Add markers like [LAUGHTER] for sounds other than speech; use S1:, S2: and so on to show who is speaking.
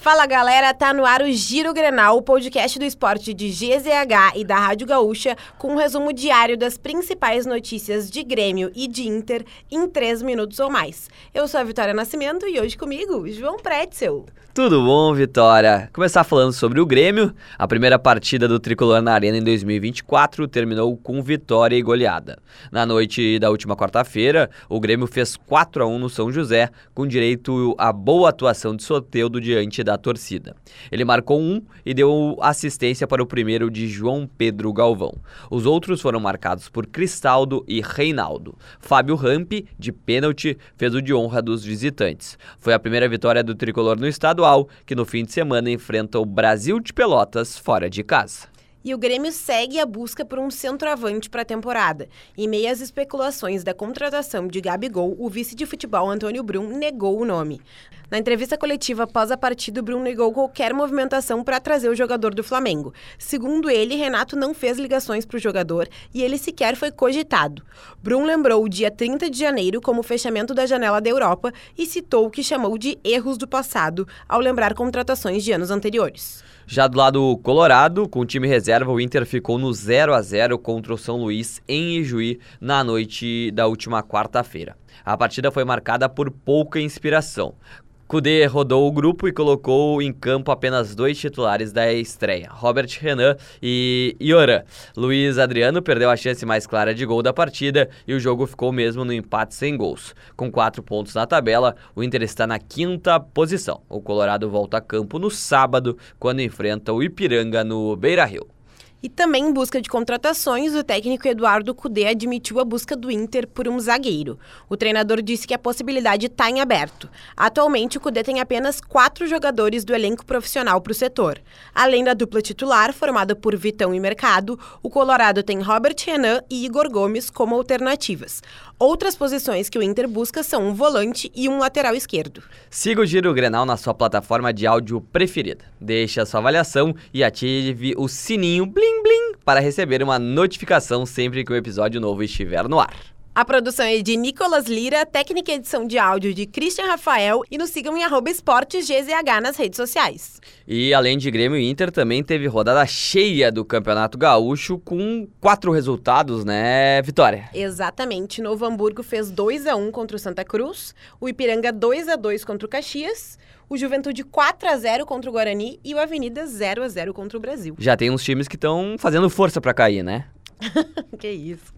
S1: Fala galera, tá no ar o Giro Grenal, o podcast do esporte de GZH e da Rádio Gaúcha, com um resumo diário das principais notícias de Grêmio e de Inter em três minutos ou mais. Eu sou a Vitória Nascimento e hoje comigo, João Pretzel.
S2: Tudo bom, Vitória? Começar falando sobre o Grêmio. A primeira partida do Tricolor na Arena em 2024 terminou com vitória e goleada. Na noite da última quarta-feira, o Grêmio fez 4 a 1 no São José, com direito à boa atuação de Soteudo diante da torcida. Ele marcou um e deu assistência para o primeiro de João Pedro Galvão. Os outros foram marcados por Cristaldo e Reinaldo. Fábio Rampe, de pênalti, fez o de honra dos visitantes. Foi a primeira vitória do Tricolor no estadual, que no fim de semana enfrenta o Brasil de Pelotas fora de casa.
S1: E o Grêmio segue a busca por um centroavante para a temporada. Em meio às especulações da contratação de Gabigol, o vice de futebol Antônio Brum negou o nome. Na entrevista coletiva após a partida, o Brum negou qualquer movimentação para trazer o jogador do Flamengo. Segundo ele, Renato não fez ligações para o jogador e ele sequer foi cogitado. Brum lembrou o dia 30 de janeiro como fechamento da janela da Europa e citou o que chamou de erros do passado ao lembrar contratações de anos anteriores.
S2: Já do lado colorado, com o time reserva, o Inter ficou no 0 a 0 contra o São Luís em Ijuí na noite da última quarta-feira. A partida foi marcada por pouca inspiração. Kudê rodou o grupo e colocou em campo apenas dois titulares da estreia, Robert Renan e Ioran. Luiz Adriano perdeu a chance mais clara de gol da partida e o jogo ficou mesmo no empate sem gols. Com quatro pontos na tabela, o Inter está na quinta posição. O Colorado volta a campo no sábado, quando enfrenta o Ipiranga no Beira-Rio.
S1: E também em busca de contratações, o técnico Eduardo Cudê admitiu a busca do Inter por um zagueiro. O treinador disse que a possibilidade está em aberto. Atualmente, o Cudê tem apenas quatro jogadores do elenco profissional para o setor. Além da dupla titular, formada por Vitão e Mercado, o Colorado tem Robert Renan e Igor Gomes como alternativas. Outras posições que o Inter busca são um volante e um lateral esquerdo.
S2: Siga o Giro Grenal na sua plataforma de áudio preferida. Deixe a sua avaliação e ative o sininho blim blim para receber uma notificação sempre que o episódio novo estiver no ar.
S1: A produção é de Nicolas Lira, técnica e edição de áudio de Christian Rafael e nos sigam em esportesgzh nas redes sociais.
S2: E além de Grêmio e Inter, também teve rodada cheia do Campeonato Gaúcho com quatro resultados, né, Vitória?
S1: Exatamente. Novo Hamburgo fez 2 a 1 contra o Santa Cruz, o Ipiranga 2 a 2 contra o Caxias, o Juventude 4 a 0 contra o Guarani e o Avenida 0 a 0 contra o Brasil.
S2: Já tem uns times que estão fazendo força para cair, né? [LAUGHS]
S1: que isso.